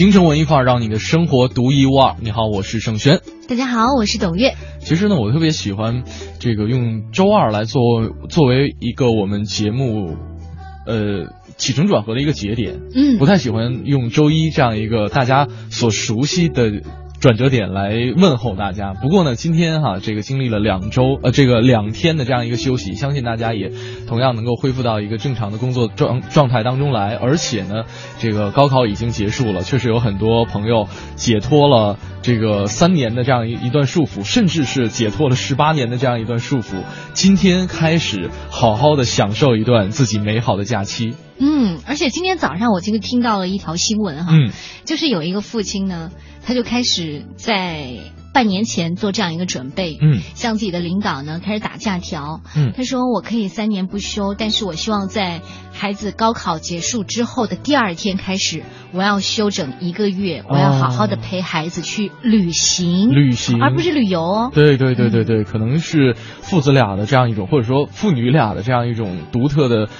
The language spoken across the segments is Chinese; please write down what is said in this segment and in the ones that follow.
京城文艺范儿，让你的生活独一无二。你好，我是盛轩。大家好，我是董月。其实呢，我特别喜欢这个用周二来做作为一个我们节目，呃，起承转合的一个节点。嗯，不太喜欢用周一这样一个大家所熟悉的。转折点来问候大家。不过呢，今天哈，这个经历了两周呃，这个两天的这样一个休息，相信大家也同样能够恢复到一个正常的工作状状态当中来。而且呢，这个高考已经结束了，确实有很多朋友解脱了这个三年的这样一一段束缚，甚至是解脱了十八年的这样一段束缚。今天开始好好的享受一段自己美好的假期。嗯，而且今天早上我这个听到了一条新闻哈，嗯，就是有一个父亲呢。他就开始在半年前做这样一个准备，嗯，向自己的领导呢开始打假条，嗯，他说我可以三年不休，但是我希望在孩子高考结束之后的第二天开始，我要休整一个月，我要好好的陪孩子去旅行，旅行，而不是旅游。哦。对对对对对，可能是父子俩的这样一种，或者说父女俩的这样一种独特的，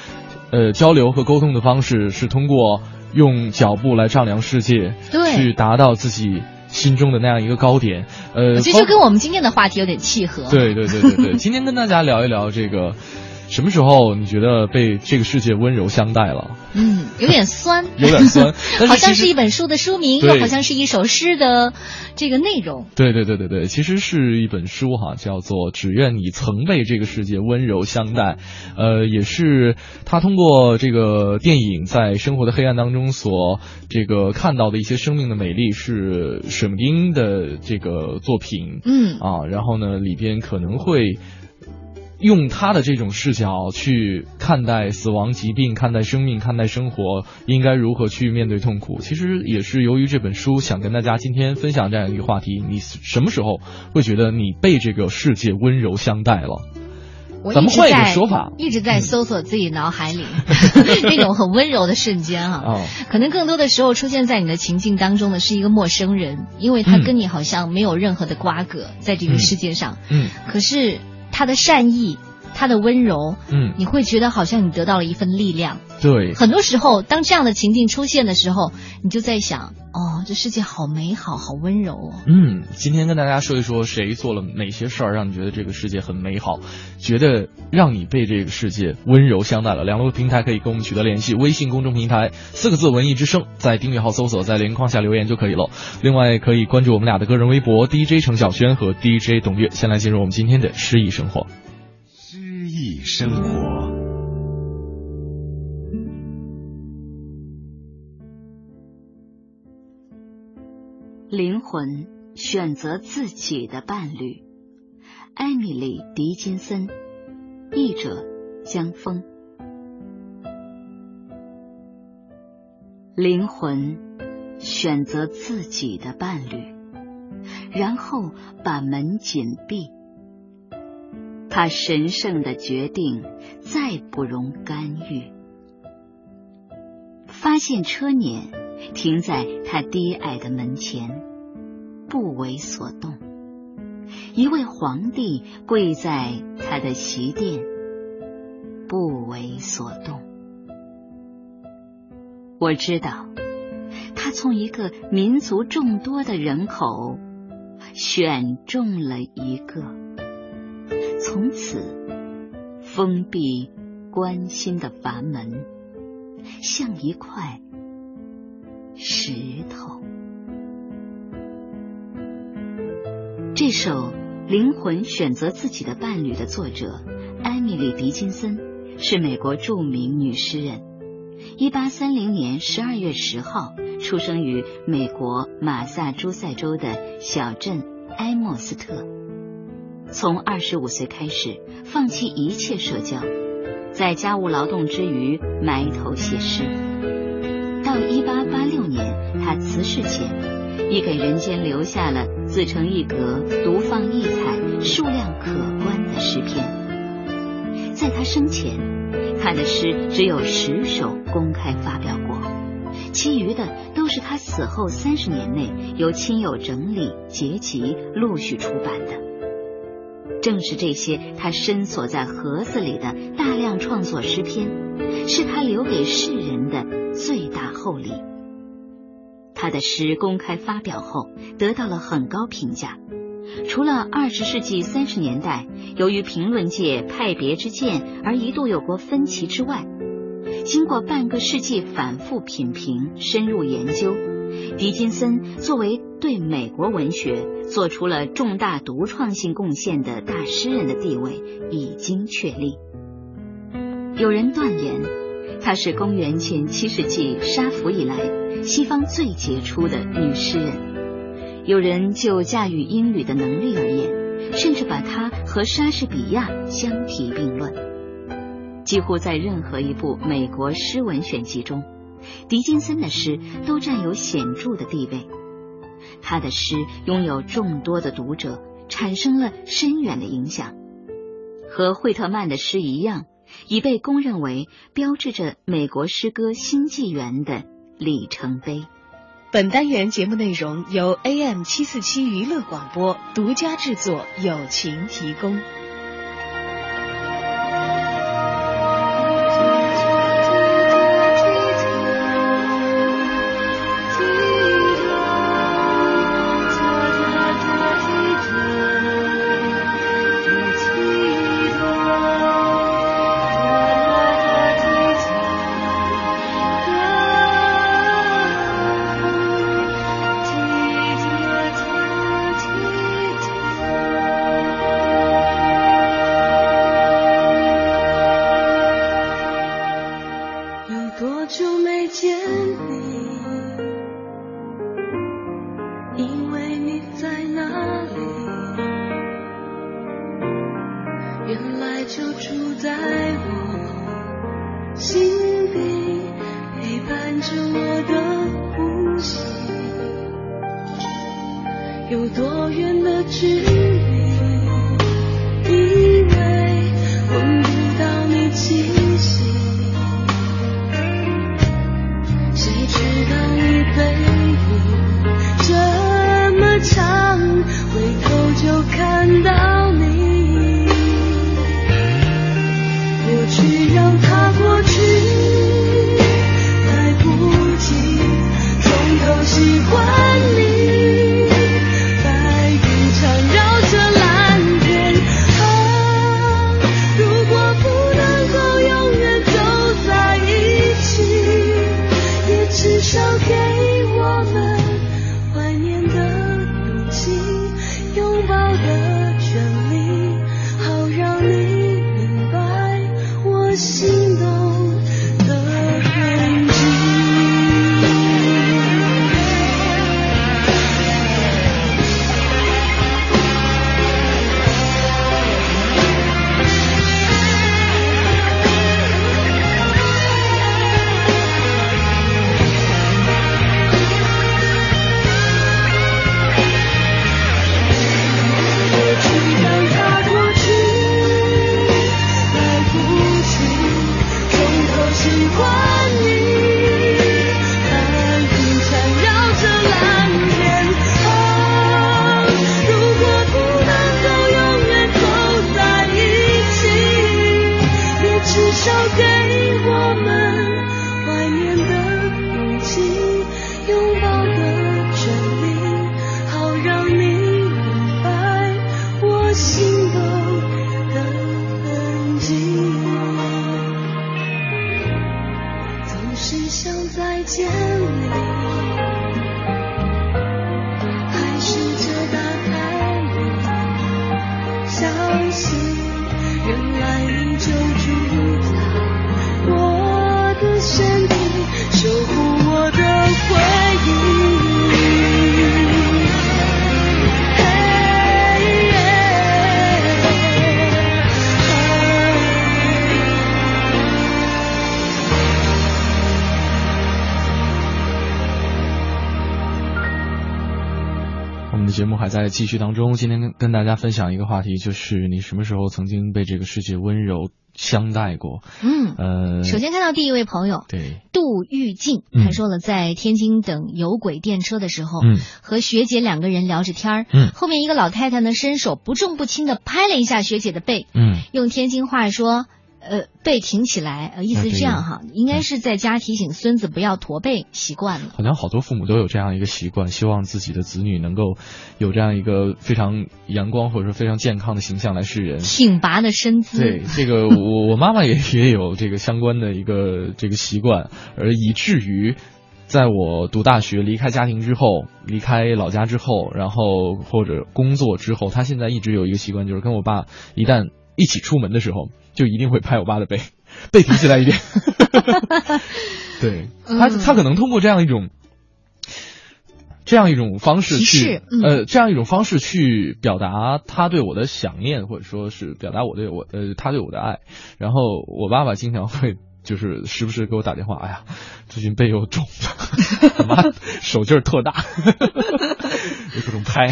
呃，交流和沟通的方式，是通过。用脚步来丈量世界，对，去达到自己心中的那样一个高点。呃，其实就跟我们今天的话题有点契合。对对对对对，今天跟大家聊一聊这个。什么时候你觉得被这个世界温柔相待了？嗯，有点酸，有点酸，好像是一本书的书名，又好像是一首诗的这个内容。对对对对对，其实是一本书哈，叫做《只愿你曾被这个世界温柔相待》。呃，也是他通过这个电影在生活的黑暗当中所这个看到的一些生命的美丽，是水木丁的这个作品。嗯啊，然后呢，里边可能会。用他的这种视角去看待死亡、疾病，看待生命，看待生活，应该如何去面对痛苦？其实也是由于这本书，想跟大家今天分享这样一个话题：你什么时候会觉得你被这个世界温柔相待了？咱们换一个说法，一直在搜索自己脑海里 那种很温柔的瞬间啊。可能更多的时候出现在你的情境当中的是一个陌生人，因为他跟你好像没有任何的瓜葛在这个世界上。嗯，可是。他的善意，他的温柔，嗯，你会觉得好像你得到了一份力量。对，很多时候，当这样的情境出现的时候，你就在想，哦，这世界好美好，好温柔哦。嗯，今天跟大家说一说，谁做了哪些事儿，让你觉得这个世界很美好，觉得让你被这个世界温柔相待了。两路平台可以跟我们取得联系，微信公众平台四个字“文艺之声”，在订阅号搜索，在连框下留言就可以了。另外，可以关注我们俩的个人微博 DJ 程晓轩和 DJ 董月。先来进入我们今天的诗意生活。诗意生活。灵魂选择自己的伴侣，艾米丽·狄金森，译者江峰。灵魂选择自己的伴侣，然后把门紧闭。他神圣的决定再不容干预。发现车辇。停在他低矮的门前，不为所动。一位皇帝跪在他的席殿，不为所动。我知道，他从一个民族众多的人口选中了一个，从此封闭关心的阀门，像一块。石头。这首《灵魂选择自己的伴侣》的作者艾米丽·狄金森是美国著名女诗人。一八三零年十二月十号出生于美国马萨诸塞州的小镇埃默斯特。从二十五岁开始，放弃一切社交，在家务劳动之余埋头写诗。到一八八六年，他辞世前，已给人间留下了自成一格、独放异彩、数量可观的诗篇。在他生前，他的诗只有十首公开发表过，其余的都是他死后三十年内由亲友整理结集，陆续出版的。正是这些他深锁在盒子里的大量创作诗篇，是他留给世人的最大厚礼。他的诗公开发表后，得到了很高评价。除了二十世纪三十年代由于评论界派别之见而一度有过分歧之外，经过半个世纪反复品评、深入研究。狄金森作为对美国文学做出了重大独创性贡献的大诗人的地位已经确立。有人断言，她是公元前七世纪沙弗以来西方最杰出的女诗人。有人就驾驭英语的能力而言，甚至把她和莎士比亚相提并论。几乎在任何一部美国诗文选集中。狄金森的诗都占有显著的地位，他的诗拥有众多的读者，产生了深远的影响。和惠特曼的诗一样，已被公认为标志着美国诗歌新纪元的里程碑。本单元节目内容由 AM 七四七娱乐广播独家制作，友情提供。继续当中。今天跟跟大家分享一个话题，就是你什么时候曾经被这个世界温柔相待过？嗯，呃，首先看到第一位朋友，对，杜玉静，他说了，在天津等有轨电车的时候，嗯，和学姐两个人聊着天儿，嗯，后面一个老太太呢，伸手不重不轻的拍了一下学姐的背，嗯，用天津话说。呃，背挺起来，呃，意思是这样哈，应该是在家提醒孙子不要驼背习惯了。好像好多父母都有这样一个习惯，希望自己的子女能够有这样一个非常阳光或者说非常健康的形象来示人。挺拔的身姿。对，这个 我我妈妈也也有这个相关的一个这个习惯，而以至于在我读大学离开家庭之后，离开老家之后，然后或者工作之后，她现在一直有一个习惯，就是跟我爸一旦一起出门的时候。就一定会拍我爸的背，背提起来一点。对他，他可能通过这样一种，这样一种方式去，呃，这样一种方式去表达他对我的想念，或者说是表达我对我，呃，他对我的爱。然后我爸爸经常会就是时不时给我打电话，哎呀，最近背又肿了，我妈手劲儿特大，有各种拍。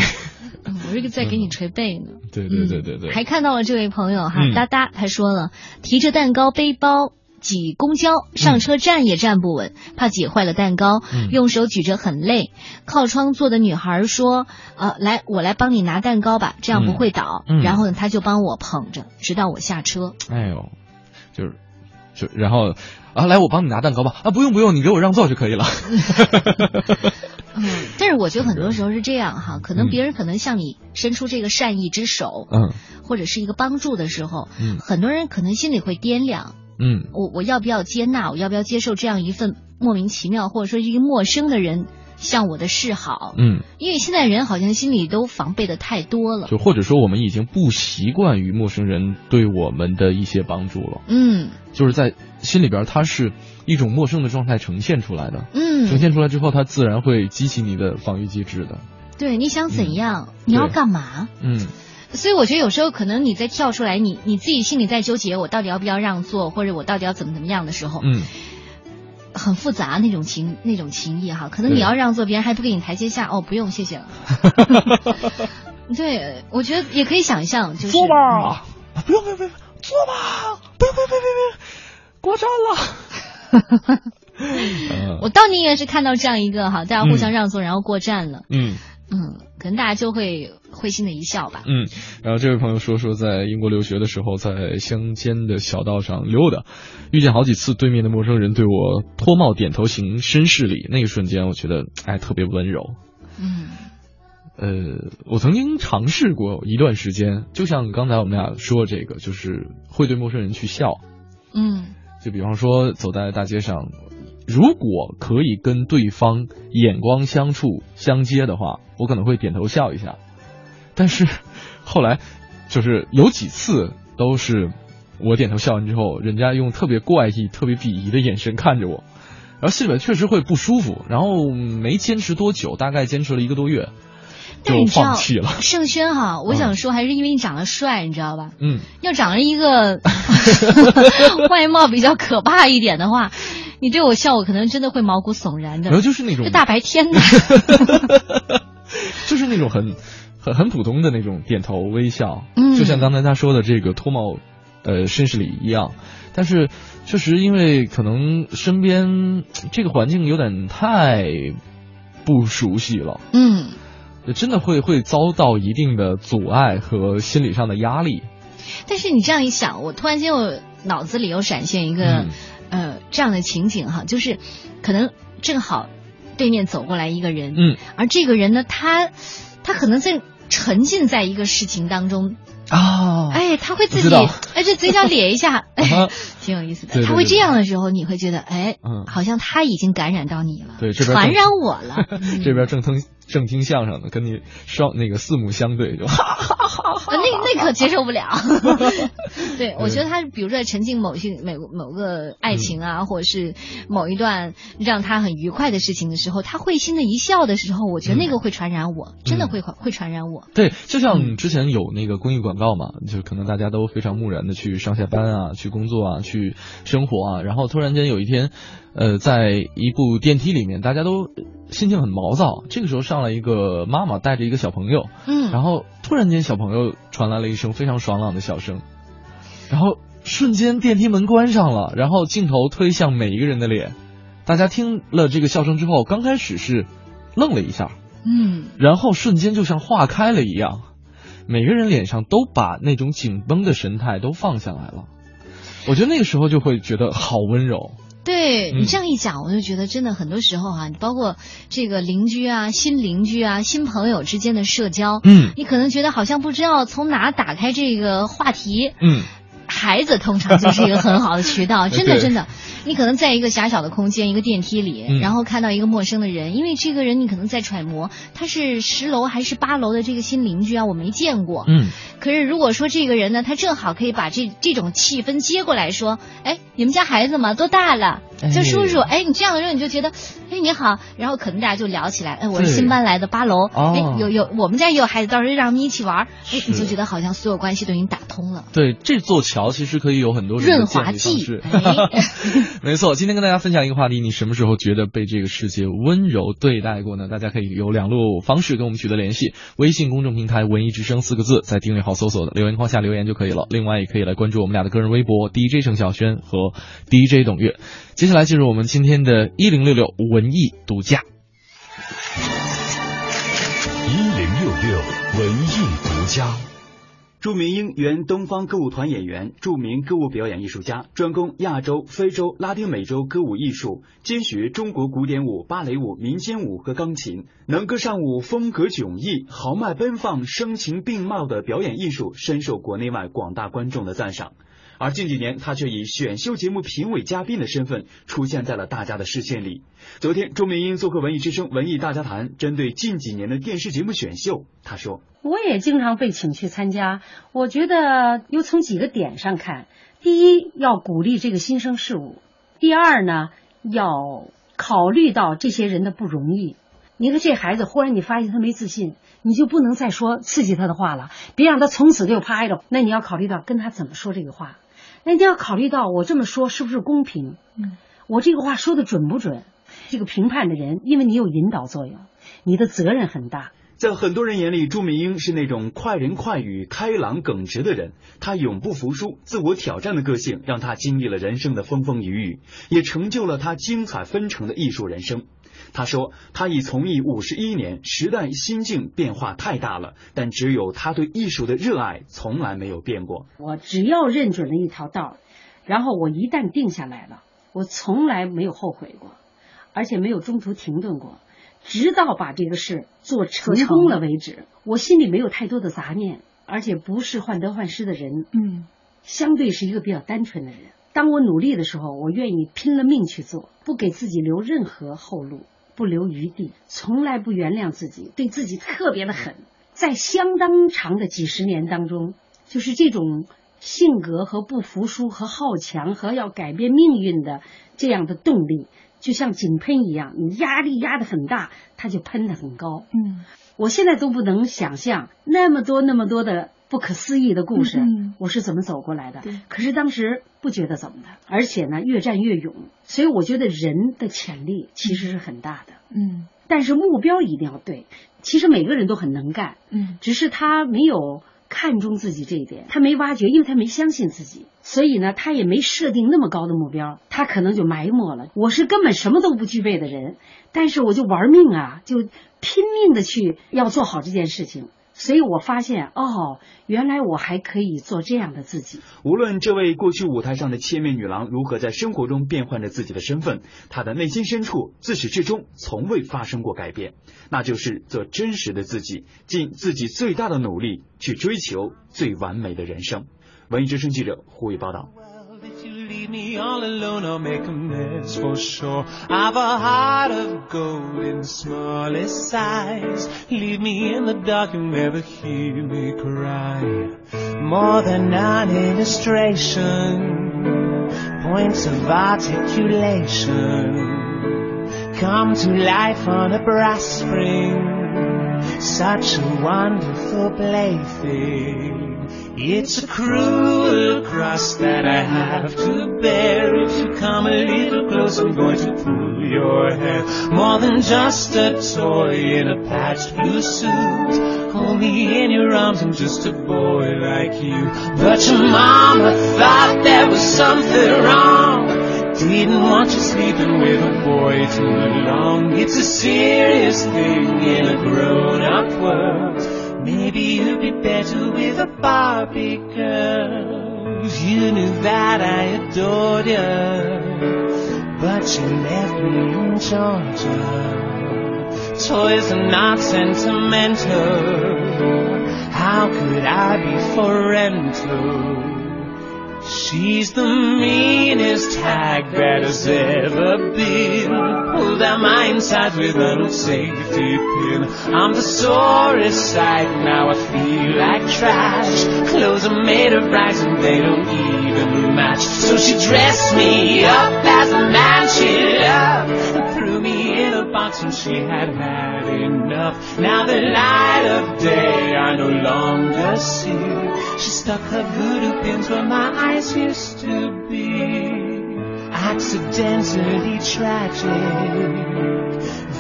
我这个在给你捶背呢。对对对对对。还看到了这位朋友哈，哒哒，他说了，提着蛋糕背包挤公交，上车站也站不稳，怕挤坏了蛋糕，用手举着很累。靠窗坐的女孩说：“呃，来，我来帮你拿蛋糕吧，这样不会倒。”然后呢，他就帮我捧着，直到我下车。哎呦，就是，就然后啊，来，我帮你拿蛋糕吧。啊，不用不用，你给我让座就可以了。嗯，但是我觉得很多时候是这样哈，可能别人可能向你伸出这个善意之手，嗯，或者是一个帮助的时候，嗯，很多人可能心里会掂量，嗯，我我要不要接纳，我要不要接受这样一份莫名其妙或者说一个陌生的人向我的示好，嗯，因为现在人好像心里都防备的太多了，就或者说我们已经不习惯于陌生人对我们的一些帮助了，嗯，就是在心里边它是。一种陌生的状态呈现出来的，嗯，呈现出来之后，它自然会激起你的防御机制的。对，你想怎样？你要干嘛？嗯，所以我觉得有时候可能你在跳出来，你你自己心里在纠结，我到底要不要让座，或者我到底要怎么怎么样的时候，嗯，很复杂那种情那种情谊哈。可能你要让座，别人还不给你台阶下，哦，不用，谢谢了。对，我觉得也可以想象，就是坐吧，不用不用不用，坐吧，不用不用不用不用，过站了。我倒宁愿是看到这样一个哈，大家互相让座，然后过站了。嗯嗯，可能大家就会会心的一笑吧。嗯，然后这位朋友说说在英国留学的时候，在乡间的小道上溜达，遇见好几次对面的陌生人对我脱帽点头行绅士礼，那个瞬间我觉得哎特别温柔。嗯，呃，我曾经尝试过一段时间，就像刚才我们俩说这个，就是会对陌生人去笑。嗯。就比方说，走在大街上，如果可以跟对方眼光相处相接的话，我可能会点头笑一下。但是后来，就是有几次都是我点头笑完之后，人家用特别怪异、特别鄙夷的眼神看着我，然后心里面确实会不舒服。然后没坚持多久，大概坚持了一个多月。就放弃了。盛轩哈，我想说还是因为你长得帅，你知道吧？嗯。要长了一个 外貌比较可怕一点的话，你对我笑，我可能真的会毛骨悚然的。然后就是那种大白天的，就是那种很很很普通的那种点头微笑，嗯，就像刚才他说的这个脱帽呃绅士礼一样。但是确实因为可能身边这个环境有点太不熟悉了，嗯。真的会会遭到一定的阻碍和心理上的压力。但是你这样一想，我突然间我脑子里又闪现一个呃这样的情景哈，就是可能正好对面走过来一个人，嗯，而这个人呢，他他可能在沉浸在一个事情当中。哦，哎，他会自己，哎，这嘴角咧一下，哎，挺有意思的。他会这样的时候，你会觉得，哎，嗯，好像他已经感染到你了，对，传染我了。这边正听正听相声呢，跟你双那个四目相对，就哈哈哈哈，那那可接受不了。对，我觉得他比如说在沉浸某些某某个爱情啊，或者是某一段让他很愉快的事情的时候，他会心的一笑的时候，我觉得那个会传染我，真的会会传染我。对，就像之前有那个公益广。告嘛，就可能大家都非常木然的去上下班啊，去工作啊，去生活啊，然后突然间有一天，呃，在一部电梯里面，大家都心情很毛躁，这个时候上来一个妈妈带着一个小朋友，嗯，然后突然间小朋友传来了一声非常爽朗的笑声，然后瞬间电梯门关上了，然后镜头推向每一个人的脸，大家听了这个笑声之后，刚开始是愣了一下。嗯，然后瞬间就像化开了一样，每个人脸上都把那种紧绷的神态都放下来了。我觉得那个时候就会觉得好温柔。对你这样一讲，我就觉得真的很多时候哈，你包括这个邻居啊、新邻居啊、新朋友之间的社交，嗯，你可能觉得好像不知道从哪打开这个话题，嗯。孩子通常就是一个很好的渠道，真的真的。你可能在一个狭小的空间，一个电梯里，然后看到一个陌生的人，因为这个人你可能在揣摩他是十楼还是八楼的这个新邻居啊，我没见过。嗯。可是如果说这个人呢，他正好可以把这这种气氛接过来说，哎，你们家孩子嘛多大了？叫叔叔。哎，你这样的时候你就觉得，哎你好，然后可能大家就聊起来，哎我是新搬来的八楼，哎有有我们家也有孩子，到时候让他们一起玩，哎你就觉得好像所有关系都已经打通了。对，这座桥其实可以有很多润滑剂。没错，今天跟大家分享一个话题，你什么时候觉得被这个世界温柔对待过呢？大家可以有两路方式跟我们取得联系：微信公众平台“文艺之声”四个字，在订阅号搜索的留言框下留言就可以了。另外，也可以来关注我们俩的个人微博 DJ 程晓轩和 DJ 董月。接下来进入我们今天的一零六六文艺独家。一零六六文艺独家。著名英原东方歌舞团演员，著名歌舞表演艺术家，专攻亚洲、非洲、拉丁美洲歌舞艺术，兼学中国古典舞、芭蕾舞、民间舞和钢琴，能歌善舞，风格迥异，豪迈奔放，声情并茂的表演艺术，深受国内外广大观众的赞赏。而近几年，他却以选秀节目评委嘉宾的身份出现在了大家的视线里。昨天，钟明英做客《文艺之声·文艺大家谈》，针对近几年的电视节目选秀，他说：“我也经常被请去参加，我觉得又从几个点上看：第一，要鼓励这个新生事物；第二呢，要考虑到这些人的不容易。你看这孩子，忽然你发现他没自信，你就不能再说刺激他的话了，别让他从此就趴着。那你要考虑到跟他怎么说这个话。”那你要考虑到我这么说是不是公平？嗯，我这个话说的准不准？这个评判的人，因为你有引导作用，你的责任很大。在很多人眼里，朱明英是那种快人快语、开朗耿直的人。他永不服输、自我挑战的个性，让他经历了人生的风风雨雨，也成就了他精彩纷呈的艺术人生。他说：“他已从艺五十一年，时代心境变化太大了，但只有他对艺术的热爱从来没有变过。我只要认准了一条道，然后我一旦定下来了，我从来没有后悔过，而且没有中途停顿过，直到把这个事做成功了为止。我心里没有太多的杂念，而且不是患得患失的人。嗯，相对是一个比较单纯的人。当我努力的时候，我愿意拼了命去做，不给自己留任何后路。”不留余地，从来不原谅自己，对自己特别的狠。在相当长的几十年当中，就是这种性格和不服输和好强和要改变命运的这样的动力，就像井喷一样，你压力压得很大，它就喷得很高。嗯，我现在都不能想象那么多那么多的。不可思议的故事，我是怎么走过来的？可是当时不觉得怎么的，而且呢，越战越勇。所以我觉得人的潜力其实是很大的。嗯，但是目标一定要对。其实每个人都很能干，嗯，只是他没有看重自己这一点，他没挖掘，因为他没相信自己，所以呢，他也没设定那么高的目标，他可能就埋没了。我是根本什么都不具备的人，但是我就玩命啊，就拼命的去要做好这件事情。所以我发现，哦，原来我还可以做这样的自己。无论这位过去舞台上的千面女郎如何在生活中变换着自己的身份，她的内心深处自始至终从未发生过改变，那就是做真实的自己，尽自己最大的努力去追求最完美的人生。文艺之声记者胡宇报道。Leave me all alone, I'll make a mess for sure. I've a heart of gold in the smallest size. Leave me in the dark, you'll never hear me cry. More than an illustration, points of articulation. Come to life on a brass spring, such a wonderful plaything It's a cruel cross that I have to bear. If you come a little close, I'm going to pull your hair. More than just a toy in a patched blue suit. Hold me in your arms, I'm just a boy like you. But your mama thought there was something wrong. Didn't want you sleeping with a boy too long. It's a serious thing in a grown up world. Maybe you'd be better with a Barbie girl. You knew that I adored you, but you left me in Georgia. Toys are not sentimental. How could I be for rental? She's the meanest hag that has ever been. Pulled out my insides with a safety pin. I'm the sorest sight, now I feel like trash. Clothes are made of rags and they don't even So she dressed me up as a man she loved. Threw me in a box when she had had enough. Now the light of day I no longer see. She stuck her voodoo pins where my eyes used to be. Accidentally tragic,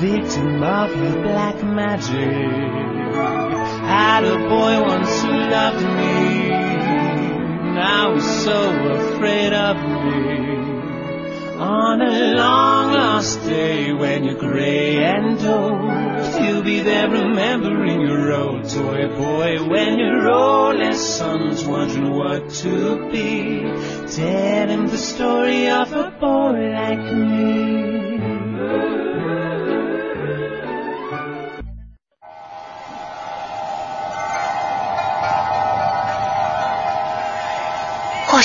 victim of her black magic. Had a boy once who loved me, now was so afraid of me. On a long lost day when you're gray and old, you'll be there remembering your old toy boy. When your only son's wondering what to be, tell him the story of a boy like me.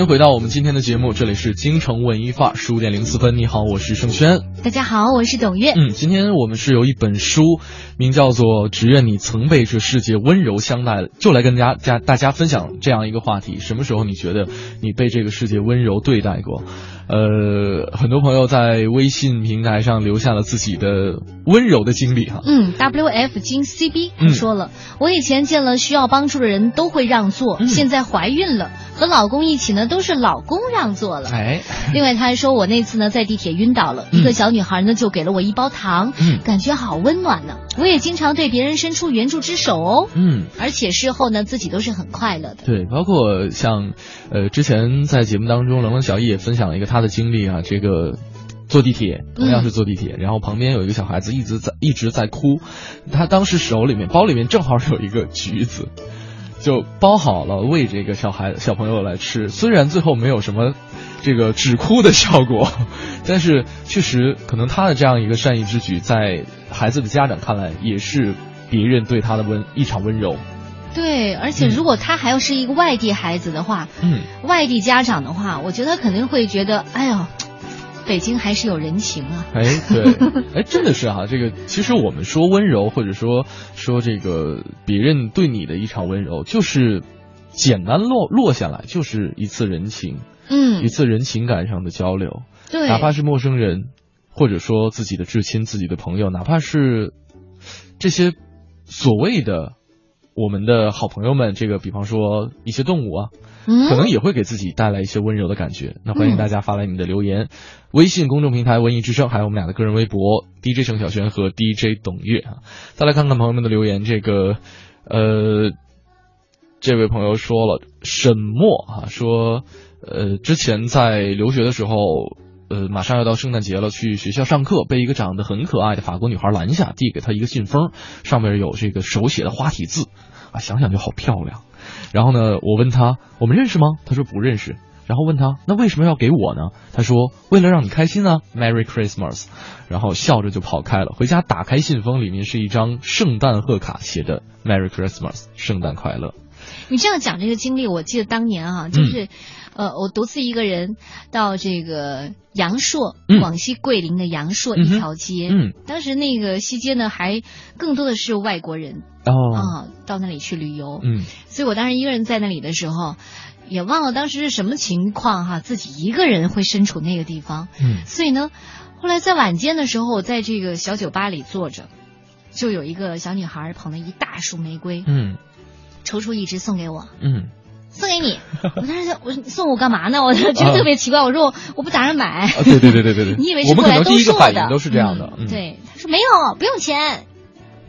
迎回到我们今天的节目，这里是京城文艺范儿，十五点零四分。你好，我是盛轩。大家好，我是董月。嗯，今天我们是有一本书，名叫做《只愿你曾被这世界温柔相待》，就来跟大家大家分享这样一个话题：什么时候你觉得你被这个世界温柔对待过？呃，很多朋友在微信平台上留下了自己的温柔的经历哈。嗯，W F 金 C B 他说了，我以前见了需要帮助的人都会让座，现在怀孕了，和老公一起呢，都是老公让座了。哎，另外他还说我那次呢在地铁晕倒了，一个小女孩呢就给了我一包糖，感觉好温暖呢。我也经常对别人伸出援助之手哦。嗯，而且事后呢自己都是很快乐的。对，包括像呃之前在节目当中，冷冷小易也分享了一个他。的经历啊，这个坐地铁同样是坐地铁，然后旁边有一个小孩子一直在一直在哭，他当时手里面包里面正好有一个橘子，就包好了喂这个小孩小朋友来吃。虽然最后没有什么这个止哭的效果，但是确实可能他的这样一个善意之举，在孩子的家长看来也是别人对他的温一场温柔。对，而且如果他还要是一个外地孩子的话，嗯，外地家长的话，我觉得他肯定会觉得，哎呦，北京还是有人情啊。哎，对，哎，真的是哈，这个其实我们说温柔，或者说说这个别人对你的一场温柔，就是简单落落下来，就是一次人情，嗯，一次人情感上的交流。对，哪怕是陌生人，或者说自己的至亲、自己的朋友，哪怕是这些所谓的。我们的好朋友们，这个比方说一些动物啊，可能也会给自己带来一些温柔的感觉。那欢迎大家发来你的留言，微信公众平台“文艺之声”，还有我们俩的个人微博 “DJ 程小轩”和 “DJ 董月”啊。再来看看朋友们的留言，这个呃，这位朋友说了沈默啊，说呃之前在留学的时候。呃，马上要到圣诞节了，去学校上课，被一个长得很可爱的法国女孩拦下，递给她一个信封，上面有这个手写的花体字，啊，想想就好漂亮。然后呢，我问她，我们认识吗？她说不认识。然后问他那为什么要给我呢？他说为了让你开心啊，Merry Christmas。然后笑着就跑开了。回家打开信封，里面是一张圣诞贺卡，写的 Merry Christmas，圣诞快乐。你这样讲这个经历，我记得当年啊，就是，呃，我独自一个人到这个阳朔，广西桂林的阳朔一条街，嗯，当时那个西街呢，还更多的是外国人哦。啊，到那里去旅游，嗯，所以我当时一个人在那里的时候，也忘了当时是什么情况哈，自己一个人会身处那个地方，嗯，所以呢，后来在晚间的时候，我在这个小酒吧里坐着，就有一个小女孩捧了一大束玫瑰，嗯。抽出一支送给我，嗯，送给你。我当时我送我干嘛呢？我觉得特别奇怪。我说我我不打算买。对对对对对对。你以为是过来兜售的？都是这样的。对，他说没有，不用钱，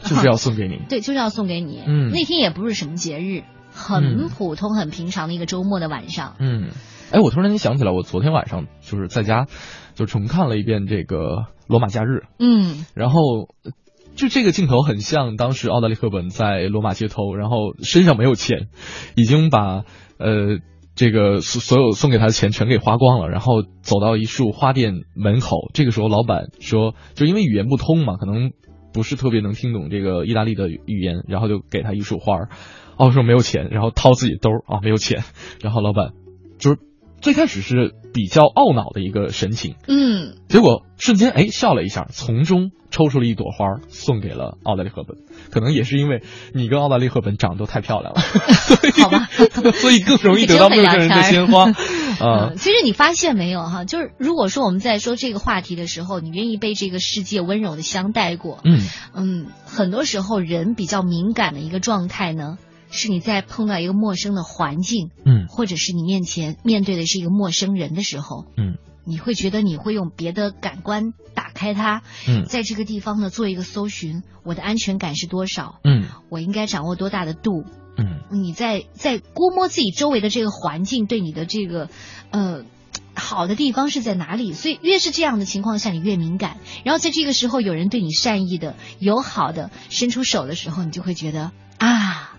就是要送给你。对，就是要送给你。嗯，那天也不是什么节日，很普通、很平常的一个周末的晚上。嗯，哎，我突然间想起来，我昨天晚上就是在家就重看了一遍这个《罗马假日》。嗯，然后。就这个镜头很像当时奥黛丽·赫本在罗马街头，然后身上没有钱，已经把呃这个所所有送给他的钱全给花光了，然后走到一束花店门口。这个时候，老板说，就因为语言不通嘛，可能不是特别能听懂这个意大利的语言，然后就给他一束花。哦，说没有钱，然后掏自己兜啊，没有钱。然后老板就是最开始是比较懊恼的一个神情，嗯，结果瞬间哎笑了一下，从中。抽出了一朵花送给了奥黛丽·赫本，可能也是因为你跟奥黛丽·赫本长得都太漂亮了，好吧，所以更容易得到陌生人的鲜花。啊。其实你发现没有哈，就是如果说我们在说这个话题的时候，你愿意被这个世界温柔的相待过，嗯。嗯，很多时候人比较敏感的一个状态呢，是你在碰到一个陌生的环境，嗯，或者是你面前面对的是一个陌生人的时候，嗯。你会觉得你会用别的感官打开它，嗯，在这个地方呢做一个搜寻，我的安全感是多少？嗯，我应该掌握多大的度？嗯，你在在估摸自己周围的这个环境对你的这个呃好的地方是在哪里？所以越是这样的情况下，你越敏感。然后在这个时候，有人对你善意的、友好的伸出手的时候，你就会觉得啊，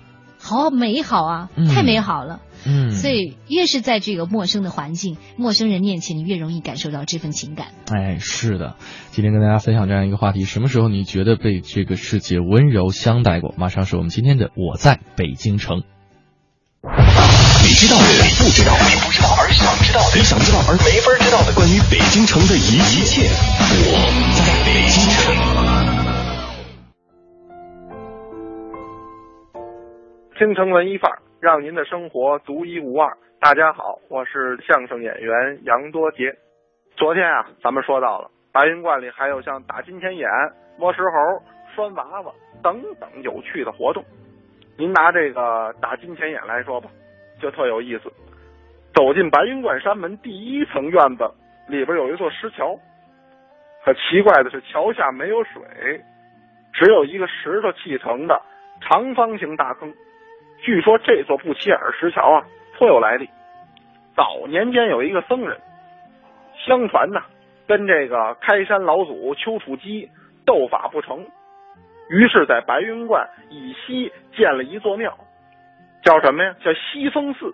好美好啊，太美好了。嗯，所以越是在这个陌生的环境、陌生人面前，你越容易感受到这份情感。哎，是的，今天跟大家分享这样一个话题：什么时候你觉得被这个世界温柔相待过？马上是我们今天的《我在北京城》。你知道的，你不知道的，你不知道而想知道的，你想知道而没法知道的，关于北京城的一一切，我在北京城。京城文艺范儿。让您的生活独一无二。大家好，我是相声演员杨多杰。昨天啊，咱们说到了白云观里还有像打金钱眼、摸石猴、拴娃娃等等有趣的活动。您拿这个打金钱眼来说吧，就特有意思。走进白云观山门第一层院子，里边有一座石桥。可奇怪的是，桥下没有水，只有一个石头砌成的长方形大坑。据说这座不起眼的石桥啊，颇有来历。早年间有一个僧人，相传呢，跟这个开山老祖丘处机斗法不成，于是，在白云观以西建了一座庙，叫什么呀？叫西风寺。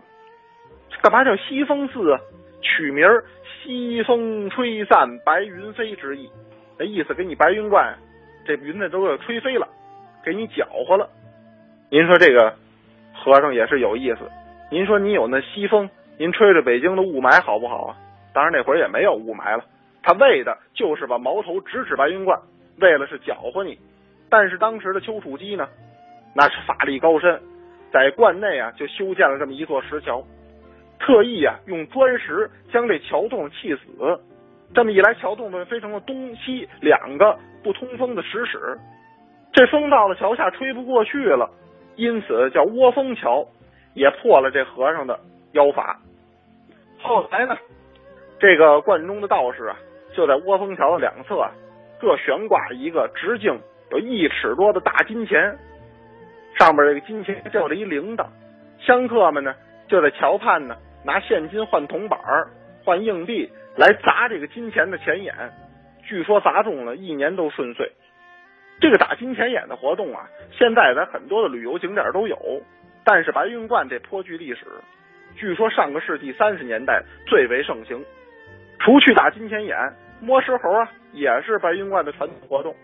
干嘛叫西风寺啊？取名西风吹散白云飞之意。那意思给你白云观这云呢都要吹飞了，给你搅和了。您说这个？和尚也是有意思，您说你有那西风，您吹着北京的雾霾好不好啊？当然那会儿也没有雾霾了，他为的就是把矛头直指白云观，为了是搅和你。但是当时的丘处机呢，那是法力高深，在观内啊就修建了这么一座石桥，特意啊用砖石将这桥洞砌死，这么一来桥洞就分成了东西两个不通风的石室，这风到了桥下吹不过去了。因此叫窝峰桥，也破了这和尚的妖法。后来呢，这个观中的道士啊，就在窝峰桥的两侧啊，各悬挂一个直径有一尺多的大金钱，上面这个金钱吊着一铃铛。香客们呢，就在桥畔呢，拿现金换铜板换硬币来砸这个金钱的钱眼。据说砸中了，一年都顺遂。这个打金钱眼的活动啊，现在在很多的旅游景点都有，但是白云观这颇具历史。据说上个世纪三十年代最为盛行。除去打金钱眼，摸石猴啊，也是白云观的传统活动。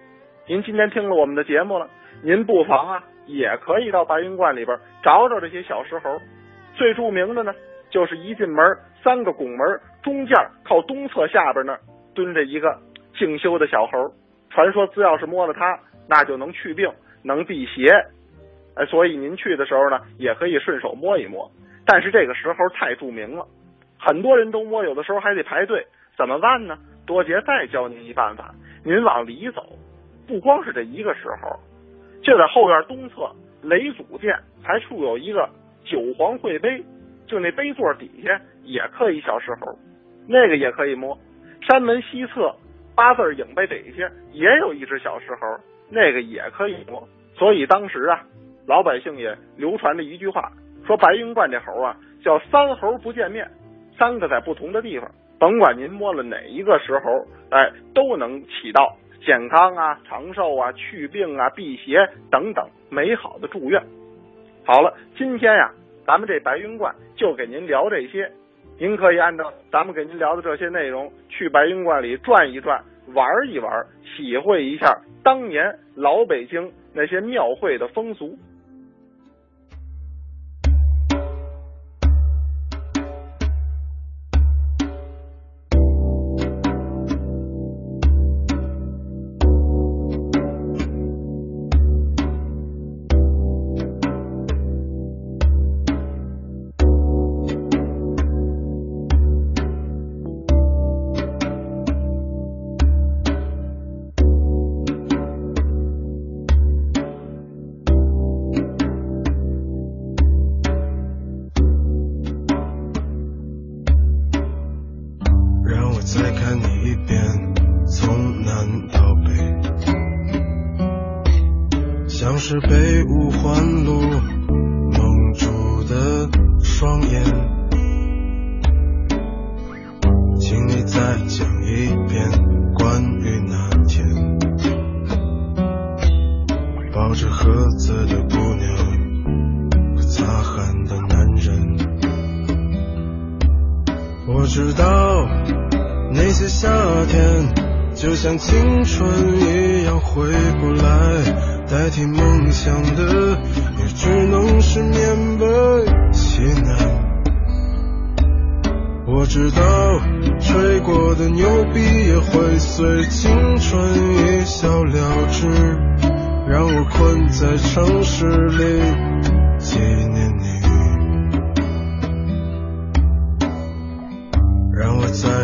您今天听了我们的节目了，您不妨啊，也可以到白云观里边找找这些小石猴。最著名的呢，就是一进门三个拱门中间靠东侧下边那蹲着一个静修的小猴。传说只要是摸了它，那就能去病，能辟邪。哎，所以您去的时候呢，也可以顺手摸一摸。但是这个石猴太著名了。很多人都摸，有的时候还得排队，怎么办呢？多杰再教您一办法，您往里走，不光是这一个石猴，就在后院东侧雷祖殿还处有一个九皇会碑，就那碑座底下也刻一小石猴，那个也可以摸。山门西侧八字影背底下也有一只小石猴，那个也可以摸。所以当时啊，老百姓也流传着一句话，说白云观这猴啊叫三猴不见面。三个在不同的地方，甭管您摸了哪一个石猴，哎，都能起到健康啊、长寿啊、去病啊、辟邪等等美好的祝愿。好了，今天呀，咱们这白云观就给您聊这些，您可以按照咱们给您聊的这些内容，去白云观里转一转，玩一玩，体会一下当年老北京那些庙会的风俗。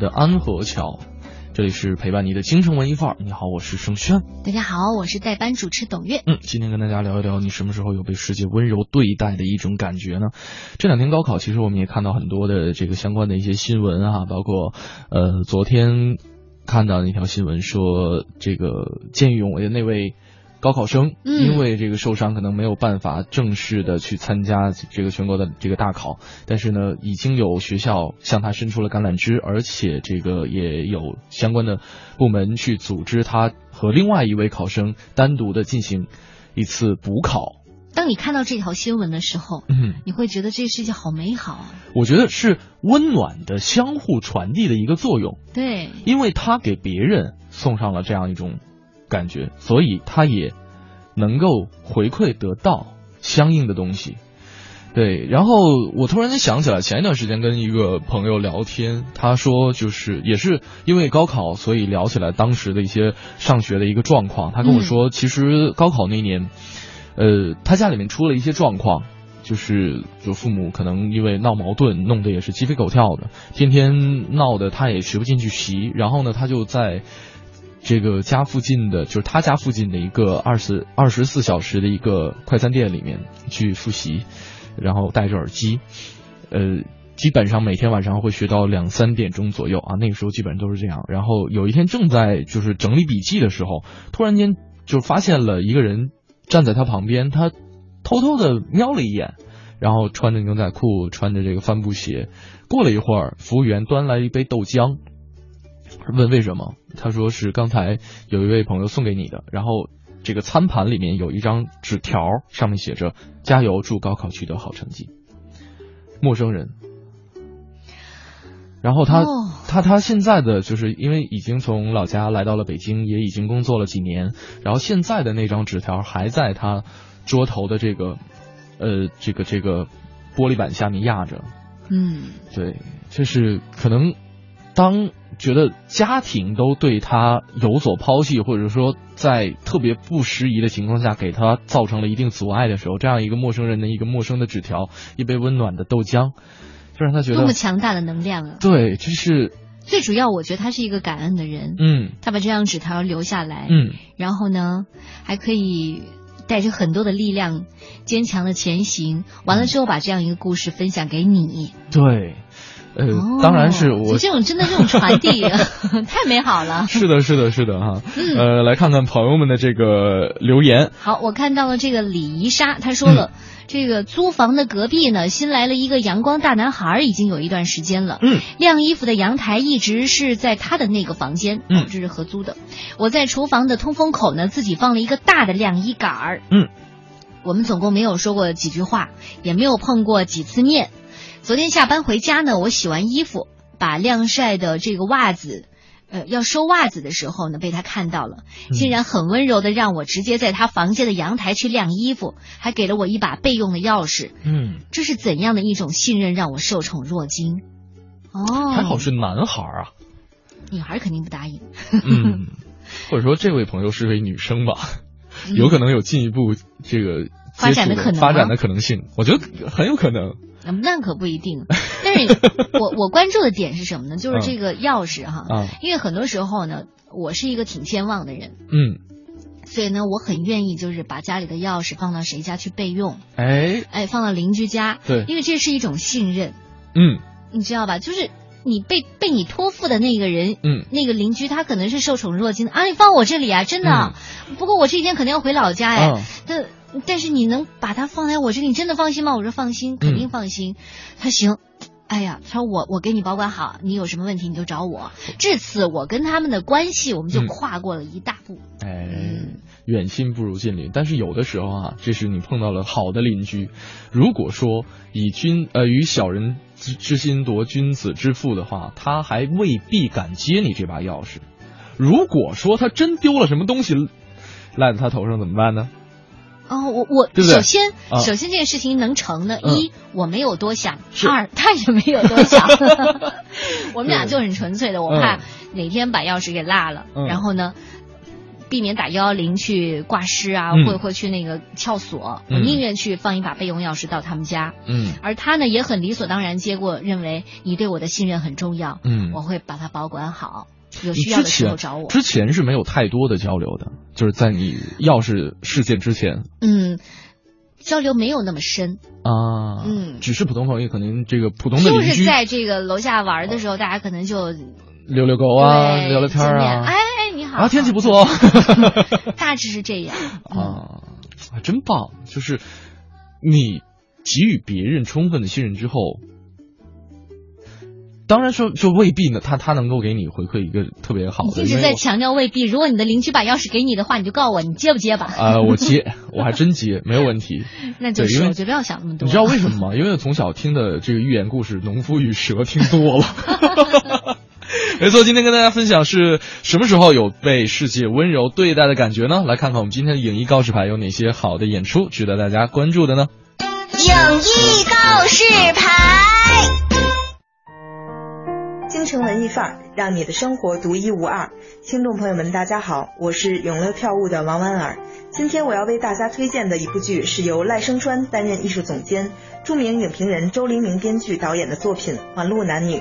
的《安河桥》。这里是陪伴你的京城文艺范儿。你好，我是盛轩。大家好，我是代班主持董月。嗯，今天跟大家聊一聊，你什么时候有被世界温柔对待的一种感觉呢？这两天高考，其实我们也看到很多的这个相关的一些新闻啊，包括呃，昨天看到那条新闻说，这个见义勇为的那位。高考生因为这个受伤，可能没有办法正式的去参加这个全国的这个大考，但是呢，已经有学校向他伸出了橄榄枝，而且这个也有相关的部门去组织他和另外一位考生单独的进行一次补考。当你看到这条新闻的时候，嗯，你会觉得这个世界好美好啊！我觉得是温暖的相互传递的一个作用。对，因为他给别人送上了这样一种。感觉，所以他也能够回馈得到相应的东西，对。然后我突然间想起来，前一段时间跟一个朋友聊天，他说就是也是因为高考，所以聊起来当时的一些上学的一个状况。他跟我说，其实高考那年，呃，他家里面出了一些状况，就是就父母可能因为闹矛盾，弄得也是鸡飞狗跳的，天天闹得他也学不进去习。然后呢，他就在。这个家附近的，就是他家附近的一个二十二十四小时的一个快餐店里面去复习，然后戴着耳机，呃，基本上每天晚上会学到两三点钟左右啊。那个时候基本上都是这样。然后有一天正在就是整理笔记的时候，突然间就发现了一个人站在他旁边，他偷偷的瞄了一眼，然后穿着牛仔裤，穿着这个帆布鞋。过了一会儿，服务员端来一杯豆浆。问为什么？他说是刚才有一位朋友送给你的，然后这个餐盘里面有一张纸条，上面写着“加油，祝高考取得好成绩”。陌生人。然后他他他现在的就是因为已经从老家来到了北京，也已经工作了几年，然后现在的那张纸条还在他桌头的这个呃这个这个玻璃板下面压着。嗯，对，就是可能。当觉得家庭都对他有所抛弃，或者说在特别不适宜的情况下给他造成了一定阻碍的时候，这样一个陌生人的一个陌生的纸条，一杯温暖的豆浆，就让他觉得多么强大的能量啊！对，就是最主要，我觉得他是一个感恩的人。嗯，他把这张纸条留下来，嗯，然后呢，还可以带着很多的力量，坚强的前行。完了之后，把这样一个故事分享给你。对。呃，当然是我这种真的这种传递 太美好了。是的，是的，是的哈。呃，来看看朋友们的这个留言。好，我看到了这个李怡莎，她说了，这个租房的隔壁呢，新来了一个阳光大男孩，已经有一段时间了。嗯，晾衣服的阳台一直是在他的那个房间，嗯，这是合租的。我在厨房的通风口呢，自己放了一个大的晾衣杆儿。嗯，我们总共没有说过几句话，也没有碰过几次面。昨天下班回家呢，我洗完衣服，把晾晒的这个袜子，呃，要收袜子的时候呢，被他看到了，竟然很温柔的让我直接在他房间的阳台去晾衣服，还给了我一把备用的钥匙。嗯，这是怎样的一种信任，让我受宠若惊？哦，还好是男孩啊，女孩肯定不答应。嗯，或者说这位朋友是位女生吧，有可能有进一步这个发展的可能，发展的可能性，我觉得很有可能。那可不一定，但是我我关注的点是什么呢？就是这个钥匙哈，因为很多时候呢，我是一个挺健忘的人，嗯，所以呢，我很愿意就是把家里的钥匙放到谁家去备用，哎。哎，放到邻居家，对，因为这是一种信任，嗯，你知道吧？就是你被被你托付的那个人，嗯，那个邻居他可能是受宠若惊的啊，你放我这里啊，真的，不过我这几天肯定要回老家哎，但。但是你能把它放在我这里，你真的放心吗？我说放心，肯定放心。他行，哎呀，他说我我给你保管好，你有什么问题你就找我。至此，我跟他们的关系我们就跨过了一大步。哎，远亲不如近邻。但是有的时候啊，这是你碰到了好的邻居。如果说以君呃与小人之之心夺君子之腹的话，他还未必敢接你这把钥匙。如果说他真丢了什么东西赖在他头上怎么办呢？哦，我我首先首先这件事情能成呢，一我没有多想，二他也没有多想，我们俩就很纯粹的，我怕哪天把钥匙给落了，然后呢，避免打幺幺零去挂失啊，或或去那个撬锁，我宁愿去放一把备用钥匙到他们家。嗯，而他呢也很理所当然接过，认为你对我的信任很重要。嗯，我会把它保管好，有需要的时候找我。之前是没有太多的交流的，就是在你钥匙事件之前。嗯。交流没有那么深啊，嗯，只是普通朋友，可能这个普通的就是在这个楼下玩的时候，大家可能就遛遛狗啊，聊聊天啊，哎，你好啊，天气不错，大致是这样啊，真棒，就是你给予别人充分的信任之后。当然说，就未必呢。他他能够给你回馈一个特别好的。一直在强调未必。如果你的邻居把钥匙给你的话，你就告诉我，你接不接吧？啊，我接，我还真接，没有问题。那就是我就不要想那么多。你知道为什么吗？因为从小听的这个寓言故事《农夫与蛇》听多了。没错，今天跟大家分享是什么时候有被世界温柔对待的感觉呢？来看看我们今天的影艺告示牌有哪些好的演出值得大家关注的呢？影艺告示牌。京城文艺范儿，让你的生活独一无二。听众朋友们，大家好，我是永乐票务的王婉儿。今天我要为大家推荐的一部剧，是由赖声川担任艺术总监，著名影评人周黎明编剧导演的作品《环路男女》。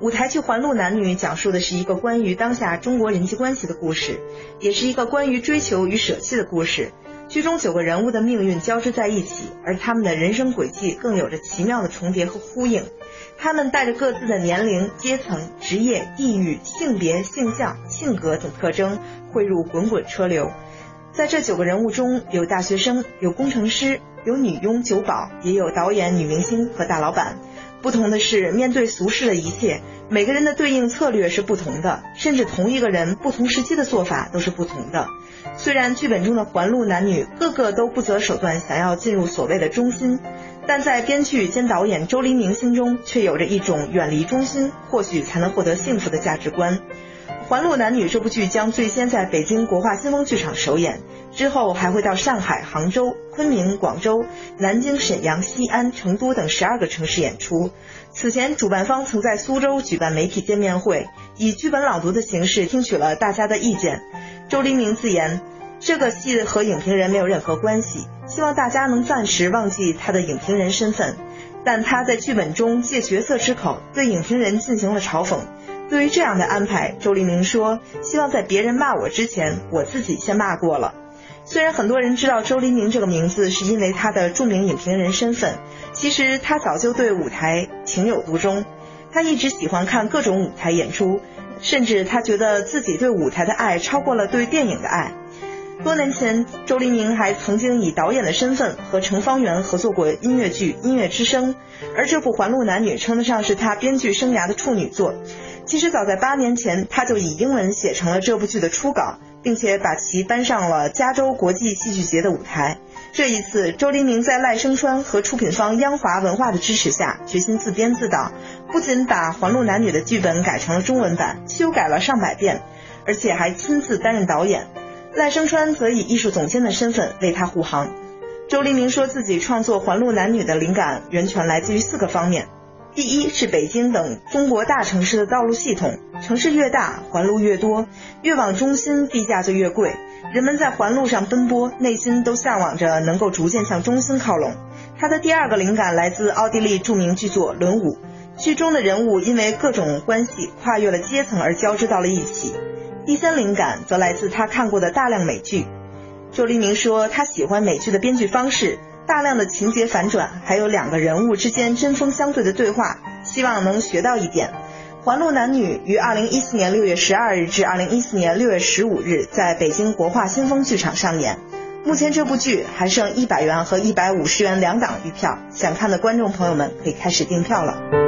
舞台剧《环路男女》讲述的是一个关于当下中国人际关系的故事，也是一个关于追求与舍弃的故事。剧中九个人物的命运交织在一起，而他们的人生轨迹更有着奇妙的重叠和呼应。他们带着各自的年龄、阶层、职业、地域、性别、性向、性格等特征，汇入滚滚车流。在这九个人物中，有大学生，有工程师，有女佣、酒保，也有导演、女明星和大老板。不同的是，面对俗世的一切，每个人的对应策略是不同的，甚至同一个人不同时期的做法都是不同的。虽然剧本中的环路男女个个都不择手段，想要进入所谓的中心。但在编剧兼导演周黎明心中，却有着一种远离中心，或许才能获得幸福的价值观。《环路男女》这部剧将最先在北京国画新风剧场首演，之后还会到上海、杭州、昆明、广州、南京、沈阳、西安、成都等十二个城市演出。此前，主办方曾在苏州举办媒体见面会，以剧本朗读的形式听取了大家的意见。周黎明自言。这个戏和影评人没有任何关系，希望大家能暂时忘记他的影评人身份。但他在剧本中借角色之口对影评人进行了嘲讽。对于这样的安排，周黎明说：“希望在别人骂我之前，我自己先骂过了。”虽然很多人知道周黎明这个名字是因为他的著名影评人身份，其实他早就对舞台情有独钟。他一直喜欢看各种舞台演出，甚至他觉得自己对舞台的爱超过了对电影的爱。多年前，周黎明还曾经以导演的身份和程方圆合作过音乐剧《音乐之声》，而这部《环路男女》称得上是他编剧生涯的处女作。其实早在八年前，他就以英文写成了这部剧的初稿，并且把其搬上了加州国际戏剧节的舞台。这一次，周黎明在赖声川和出品方央华文化的支持下，决心自编自导，不仅把《环路男女》的剧本改成了中文版，修改了上百遍，而且还亲自担任导演。赖声川则以艺术总监的身份为他护航。周黎明说自己创作《环路男女》的灵感源泉来自于四个方面：第一是北京等中国大城市的道路系统，城市越大，环路越多，越往中心，地价就越贵。人们在环路上奔波，内心都向往着能够逐渐向中心靠拢。他的第二个灵感来自奥地利著名剧作《轮舞》，剧中的人物因为各种关系跨越了阶层而交织到了一起。第三灵感则来自他看过的大量美剧。周黎明说，他喜欢美剧的编剧方式，大量的情节反转，还有两个人物之间针锋相对的对话，希望能学到一点。《环路男女》于二零一四年六月十二日至二零一四年六月十五日在北京国画新风剧场上演。目前这部剧还剩一百元和一百五十元两档预票，想看的观众朋友们可以开始订票了。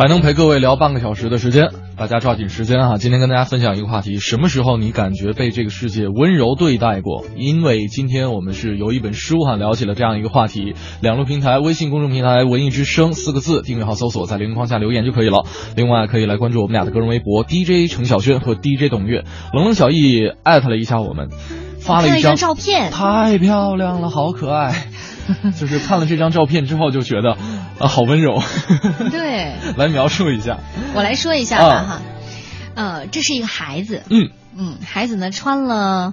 还能陪各位聊半个小时的时间，大家抓紧时间哈！今天跟大家分享一个话题：什么时候你感觉被这个世界温柔对待过？因为今天我们是由一本书哈聊起了这样一个话题。两路平台，微信公众平台“文艺之声”四个字，订阅号搜索，在留言框下留言就可以了。另外可以来关注我们俩的个人微博 DJ 程晓轩和 DJ 董月，冷冷小易艾特了一下我们，发了一张照片，太漂亮了，好可爱。就是看了这张照片之后就觉得啊，好温柔。对，来描述一下。我来说一下吧哈，呃，这是一个孩子，嗯。嗯，孩子呢穿了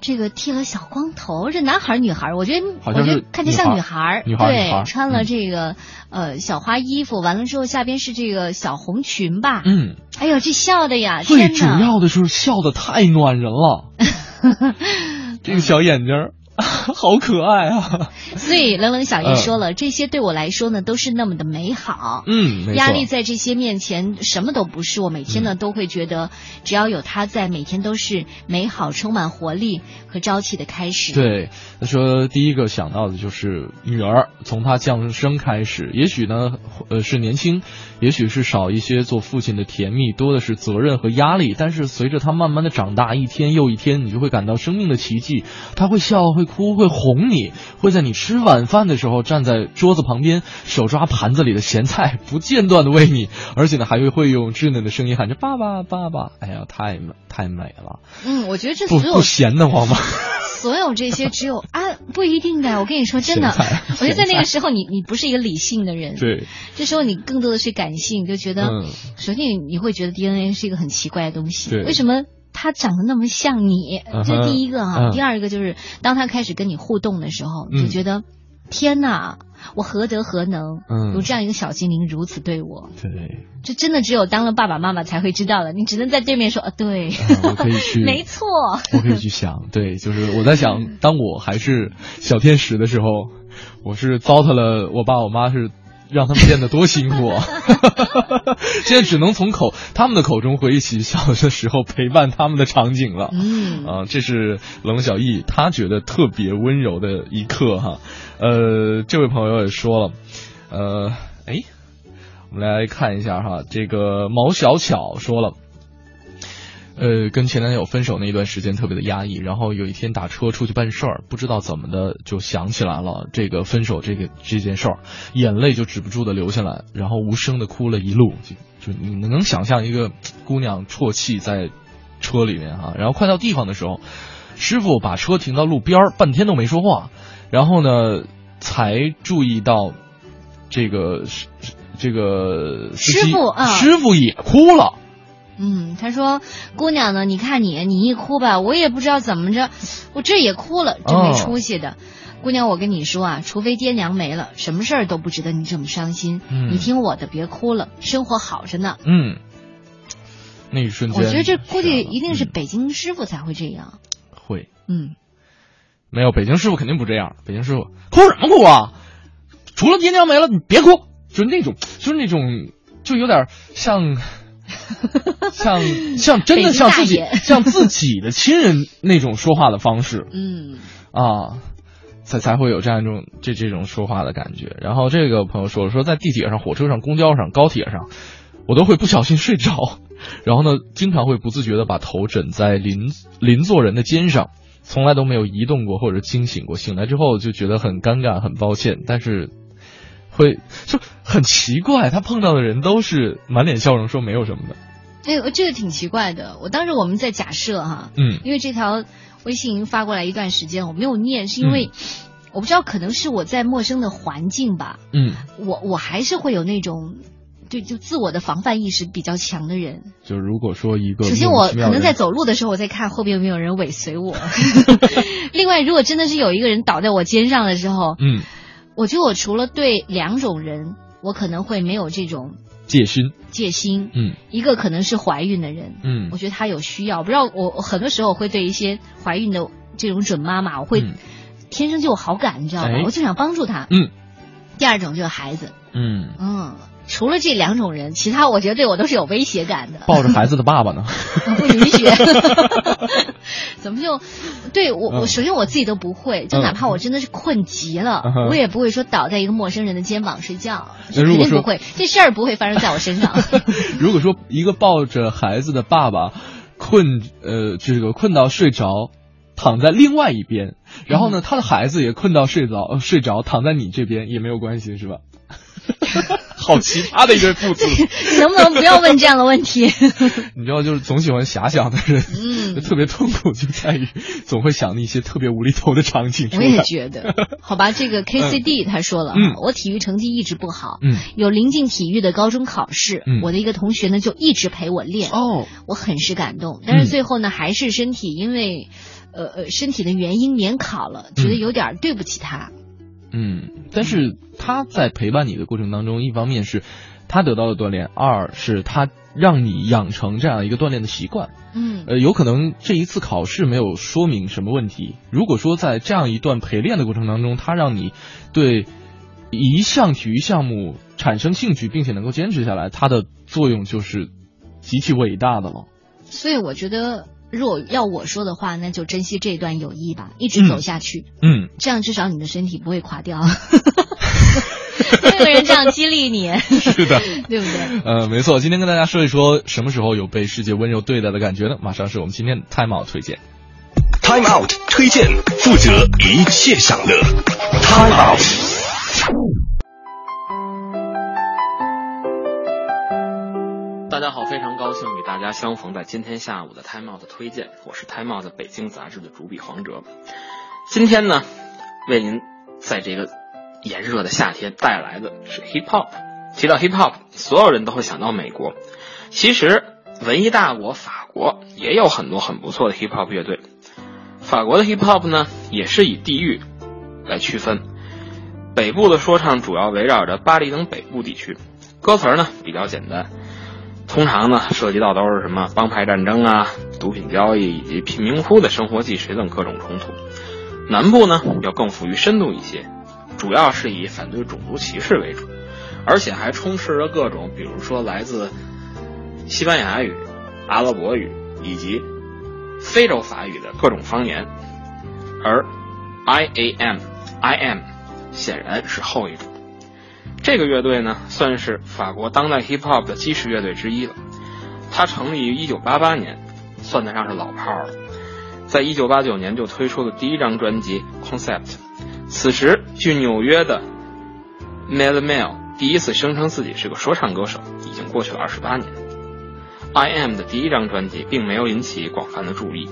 这个剃了小光头，这男孩女孩？我觉得我觉得看着像女孩，女孩对，穿了这个呃小花衣服，完了之后下边是这个小红裙吧，嗯，哎呦，这笑的呀，最主要的是笑的太暖人了，这个小眼睛。好可爱啊！所以冷冷小姨说了，这些对我来说呢，都是那么的美好。嗯，压力在这些面前什么都不是。我每天呢都会觉得，只要有他在，每天都是美好、充满活力和朝气的开始。对，他说第一个想到的就是女儿，从她降生开始，也许呢，呃，是年轻，也许是少一些做父亲的甜蜜，多的是责任和压力。但是随着他慢慢的长大，一天又一天，你就会感到生命的奇迹。他会笑，会。哭会哄你，会在你吃晚饭的时候站在桌子旁边，手抓盘子里的咸菜，不间断的喂你，而且呢还会会用稚嫩的声音喊着爸爸爸爸。哎呀，太美太美了。嗯，我觉得这所有不闲得慌吗？所有这些只有啊，不一定的。我跟你说真的，我觉得在那个时候你你不是一个理性的人，对，这时候你更多的是感性，就觉得，首先你会觉得 DNA 是一个很奇怪的东西，为什么？他长得那么像你，这第一个哈。第二个就是，当他开始跟你互动的时候，就觉得天哪，我何德何能，嗯有这样一个小精灵如此对我？对，这真的只有当了爸爸妈妈才会知道的。你只能在对面说啊，对，我可以去，没错，我可以去想，对，就是我在想，当我还是小天使的时候，我是糟蹋了我爸我妈是。让他们变得多辛苦啊！现在只能从口他们的口中回忆起小的时候陪伴他们的场景了。嗯啊，这是冷小艺他觉得特别温柔的一刻哈。呃，这位朋友也说了，呃，哎，我们来看一下哈，这个毛小巧说了。呃，跟前男友分手那一段时间特别的压抑，然后有一天打车出去办事儿，不知道怎么的就想起来了这个分手这个这件事儿，眼泪就止不住的流下来，然后无声的哭了一路，就就你能想象一个姑娘啜泣在车里面啊，然后快到地方的时候，师傅把车停到路边儿，半天都没说话，然后呢才注意到这个这个师傅啊，师傅也哭了。嗯，他说：“姑娘呢？你看你，你一哭吧，我也不知道怎么着，我这也哭了，真没出息的。姑娘，我跟你说啊，除非爹娘没了，什么事儿都不值得你这么伤心。你听我的，别哭了，生活好着呢。”嗯，那一瞬间，我觉得这估计一定是北京师傅才会这样。会，嗯，没有北京师傅肯定不这样。北京师傅哭什么哭啊？除了爹娘没了，你别哭，就是那种，就是那种，就有点像。像像真的像自己像自己的亲人那种说话的方式，嗯啊，才才会有这样一种这这种说话的感觉。然后这个朋友说说在地铁上、火车上、公交上、高铁上，我都会不小心睡着，然后呢，经常会不自觉的把头枕在邻邻座人的肩上，从来都没有移动过或者惊醒过。醒来之后就觉得很尴尬、很抱歉，但是。会就很奇怪，他碰到的人都是满脸笑容，说没有什么的，哎，这个挺奇怪的。我当时我们在假设哈，嗯，因为这条微信发过来一段时间，我没有念，是因为我不知道，可能是我在陌生的环境吧。嗯，我我还是会有那种。对，就自我的防范意识比较强的人，就如果说一个，首先我可能在走路的时候，我在看后边有没有人尾随我。另外，如果真的是有一个人倒在我肩上的时候，嗯，我觉得我除了对两种人，我可能会没有这种戒心，戒心，嗯，一个可能是怀孕的人，嗯，我觉得他有需要，不知道我很多时候会对一些怀孕的这种准妈妈，我会天生就有好感，你知道吗？我就想帮助她，嗯。第二种就是孩子，嗯。嗯。除了这两种人，其他我觉得对我都是有威胁感的。抱着孩子的爸爸呢？不允许。怎么就？对我，我首先我自己都不会，就哪怕我真的是困极了，我也不会说倒在一个陌生人的肩膀睡觉，肯定不会。这事儿不会发生在我身上。如果说一个抱着孩子的爸爸困呃这个困到睡着，躺在另外一边，然后呢他的孩子也困到睡着睡着躺在你这边也没有关系是吧？好奇葩的一对父子，能不能不要问这样的问题？你知道，就是总喜欢遐想的人，嗯，特别痛苦就在于总会想那些特别无厘头的场景。我也觉得，好吧，这个 K C D 他说了，嗯，我体育成绩一直不好，嗯，有临近体育的高中考试，嗯，我的一个同学呢就一直陪我练，哦，我很是感动，但是最后呢还是身体因为，呃呃身体的原因免考了，觉得有点对不起他。嗯，但是他在陪伴你的过程当中，一方面是他得到了锻炼，二是他让你养成这样一个锻炼的习惯。嗯，呃，有可能这一次考试没有说明什么问题。如果说在这样一段陪练的过程当中，他让你对一项体育项目产生兴趣，并且能够坚持下来，它的作用就是极其伟大的了。所以我觉得。如果要我说的话，那就珍惜这段友谊吧，一直走下去。嗯，这样至少你的身体不会垮掉。没有人这样激励你，是的，对不对？呃，没错。今天跟大家说一说，什么时候有被世界温柔对待的感觉呢？马上是我们今天的 Time Out 推荐。Time Out 推荐，负责一切享乐。Time Out。大家好，非常高兴与大家相逢在今天下午的 Time Out 推荐，我是 Time Out 北京杂志的主笔黄哲。今天呢，为您在这个炎热的夏天带来的是 Hip Hop。提到 Hip Hop，所有人都会想到美国。其实，文艺大国法国也有很多很不错的 Hip Hop 乐队。法国的 Hip Hop 呢，也是以地域来区分。北部的说唱主要围绕着巴黎等北部地区，歌词呢比较简单。通常呢，涉及到都是什么帮派战争啊、毒品交易以及贫民窟的生活纪实等各种冲突。南部呢，要更富于深度一些，主要是以反对种族歧视为主，而且还充斥着各种，比如说来自西班牙语、阿拉伯语以及非洲法语的各种方言。而 I A M I M 显然是后一种。这个乐队呢，算是法国当代 hip hop 的基石乐队之一了。它成立于1988年，算得上是老炮了。在1989年就推出了第一张专辑《Concept》。此时，距纽约的 Mel Mel 第一次声称自己是个说唱歌手，已经过去了28年。I Am 的第一张专辑并没有引起广泛的注意，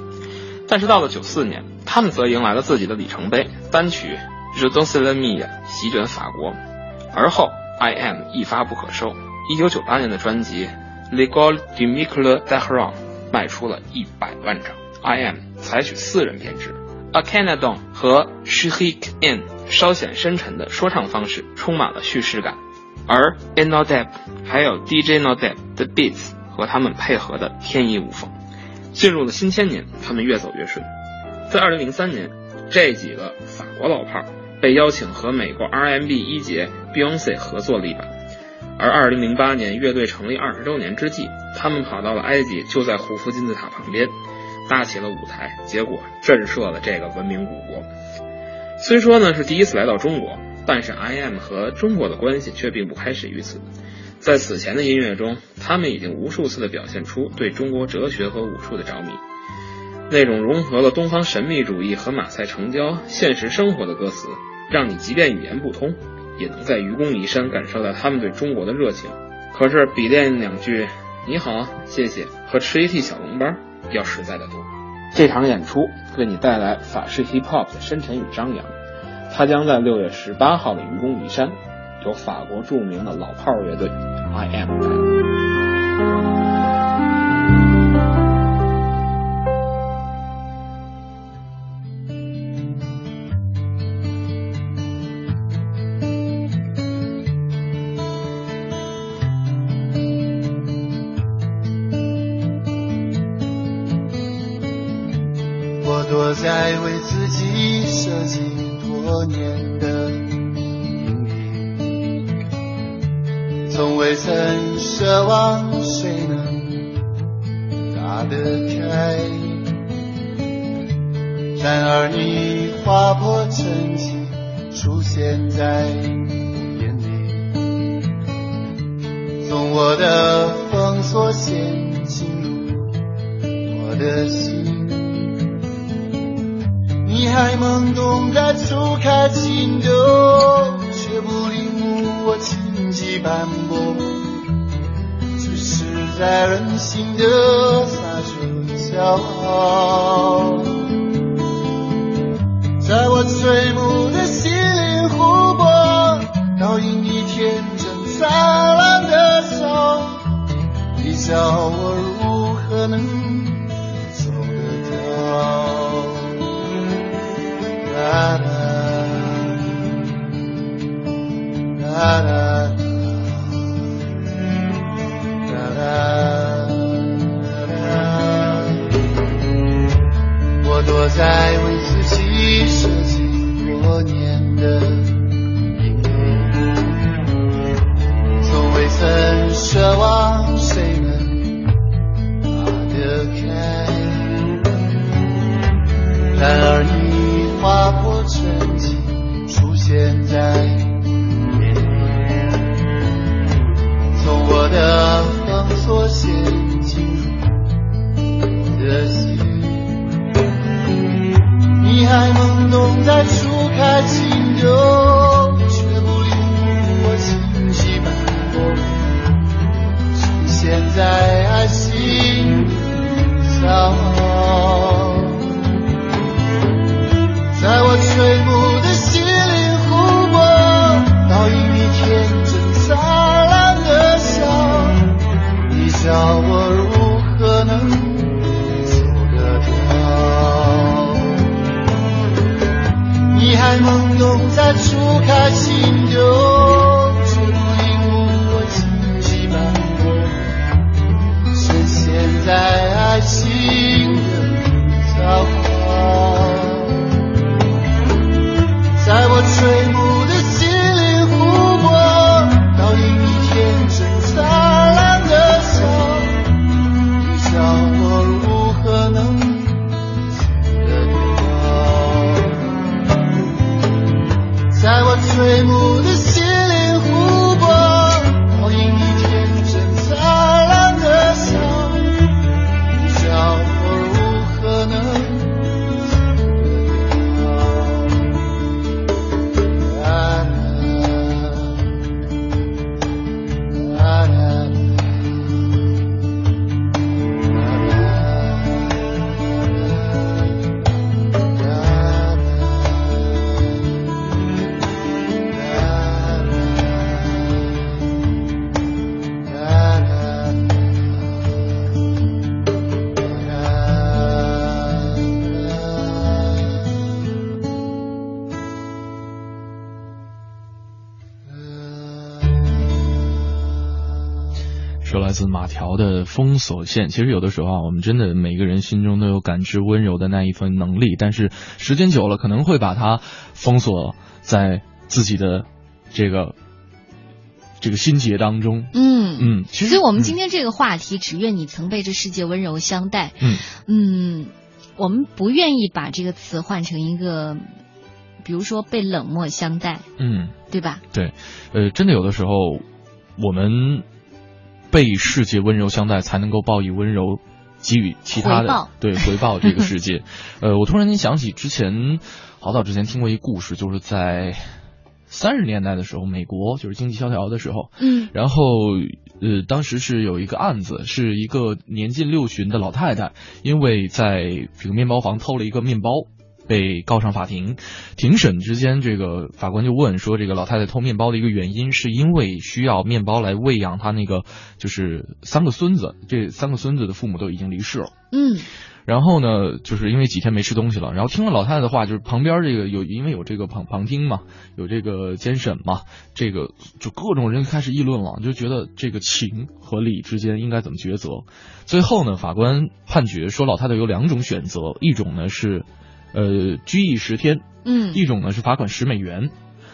但是到了94年，他们则迎来了自己的里程碑，单曲《Je danse la mia》席卷法国。而后，I Am 一发不可收。一九九八年的专辑《Legal d e m i c l e d a h r a n 卖出了一百万张。I Am 采取四人编制，A Canadon 和 Shihik N 稍显深沉的说唱方式，充满了叙事感。而 Inodep 还有 DJ Nodeb 的 Beats 和他们配合的天衣无缝。进入了新千年，他们越走越顺。在二零零三年，这几个法国老炮儿被邀请和美国 RMB 一姐 Beyonce 合作了一把，而2008年乐队成立二十周年之际，他们跑到了埃及，就在胡夫金字塔旁边搭起了舞台，结果震慑了这个文明古国。虽说呢是第一次来到中国，但是 I.M 和中国的关系却并不开始于此。在此前的音乐中，他们已经无数次的表现出对中国哲学和武术的着迷，那种融合了东方神秘主义和马赛成交现实生活的歌词。让你即便语言不通，也能在愚公移山感受到他们对中国的热情。可是比练两句你好，谢谢和吃一屉小笼包要实在的多。这场演出为你带来法式 hip hop 的深沉与张扬，它将在六月十八号的愚公移山，由法国著名的老炮乐队 I Am 带来。自马条的封锁线，其实有的时候啊，我们真的每个人心中都有感知温柔的那一份能力，但是时间久了，可能会把它封锁在自己的这个这个心结当中。嗯嗯，其实所以我们今天这个话题，只愿你曾被这世界温柔相待。嗯嗯，我们不愿意把这个词换成一个，比如说被冷漠相待，嗯，对吧？对，呃，真的有的时候我们被世界温柔相待，才能够报以温柔。给予其他的对回报这个 世界，呃，我突然间想起之前好早之前听过一故事，就是在三十年代的时候，美国就是经济萧条的时候，嗯，然后呃，当时是有一个案子，是一个年近六旬的老太太，因为在这个面包房偷了一个面包。被告上法庭，庭审之间，这个法官就问说，这个老太太偷面包的一个原因，是因为需要面包来喂养她那个就是三个孙子，这三个孙子的父母都已经离世了。嗯，然后呢，就是因为几天没吃东西了，然后听了老太太的话，就是旁边这个有因为有这个旁旁听嘛，有这个监审嘛，这个就各种人开始议论了，就觉得这个情和理之间应该怎么抉择。最后呢，法官判决说，老太太有两种选择，一种呢是。呃，拘役十天，嗯，一种呢是罚款十美元，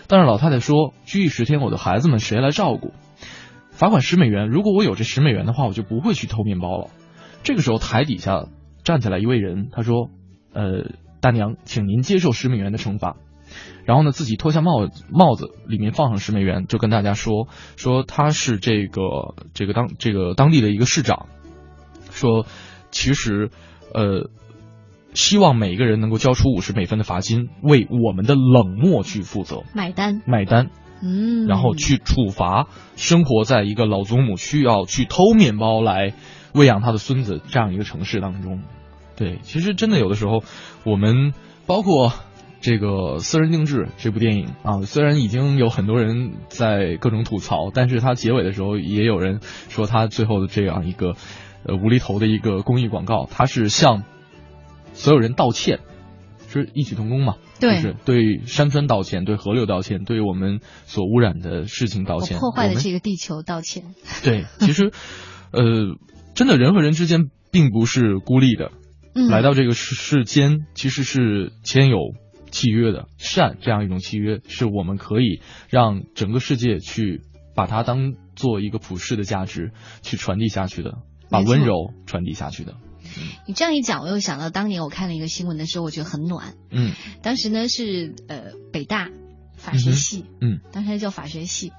但是老太太说，拘役十天，我的孩子们谁来照顾？罚款十美元，如果我有这十美元的话，我就不会去偷面包了。这个时候台底下站起来一位人，他说，呃，大娘，请您接受十美元的惩罚。然后呢，自己脱下帽子帽子，里面放上十美元，就跟大家说，说他是这个这个当这个当地的一个市长，说其实，呃。希望每一个人能够交出五十美分的罚金，为我们的冷漠去负责，买单，买单，嗯，然后去处罚生活在一个老祖母需要去偷面包来喂养他的孙子这样一个城市当中。对，其实真的有的时候，我们包括这个《私人定制》这部电影啊，虽然已经有很多人在各种吐槽，但是它结尾的时候也有人说，它最后的这样一个呃无厘头的一个公益广告，它是向。所有人道歉，是异曲同工嘛？对，就是对山川道歉，对河流道歉，对我们所污染的事情道歉，破坏的这个地球道歉。对，其实，呃，真的人和人之间并不是孤立的，来到这个世世间其实是签有契约的，善这样一种契约是我们可以让整个世界去把它当做一个普世的价值去传递下去的，把温柔传递下去的。你这样一讲，我又想到当年我看了一个新闻的时候，我觉得很暖。嗯，当时呢是呃北大法学系，嗯，当时叫法学系，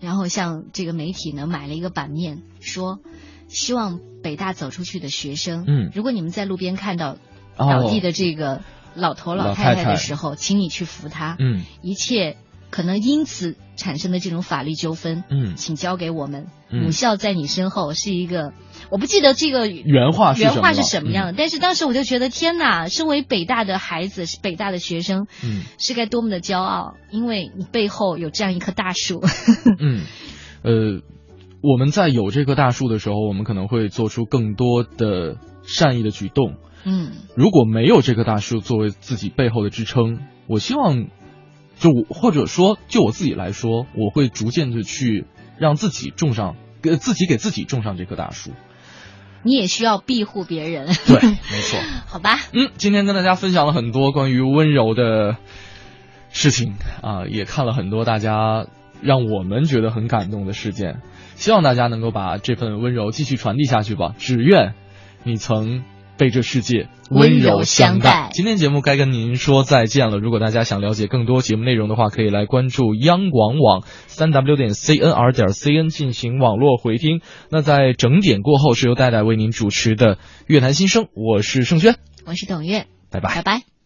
然后向这个媒体呢买了一个版面，说希望北大走出去的学生，嗯，如果你们在路边看到倒地的这个老头老太太的时候，请你去扶他，嗯，一切可能因此产生的这种法律纠纷，嗯，请交给我们，母校在你身后是一个。我不记得这个原话原话是什么样的，但是当时我就觉得天哪，身为北大的孩子，是北大的学生，嗯，是该多么的骄傲，因为你背后有这样一棵大树。嗯，呃，我们在有这棵大树的时候，我们可能会做出更多的善意的举动。嗯，如果没有这棵大树作为自己背后的支撑，我希望，就或者说就我自己来说，我会逐渐的去让自己种上，给自己给自己种上这棵大树。你也需要庇护别人，对，没错。好吧，嗯，今天跟大家分享了很多关于温柔的事情啊，也看了很多大家让我们觉得很感动的事件，希望大家能够把这份温柔继续传递下去吧。只愿你曾。被这世界温柔相待。今天节目该跟您说再见了。如果大家想了解更多节目内容的话，可以来关注央广网三 w 点 cnr 点 cn 进行网络回听。那在整点过后，是由戴戴为您主持的《乐坛新生》，我是盛轩，我是董月，拜拜，拜拜。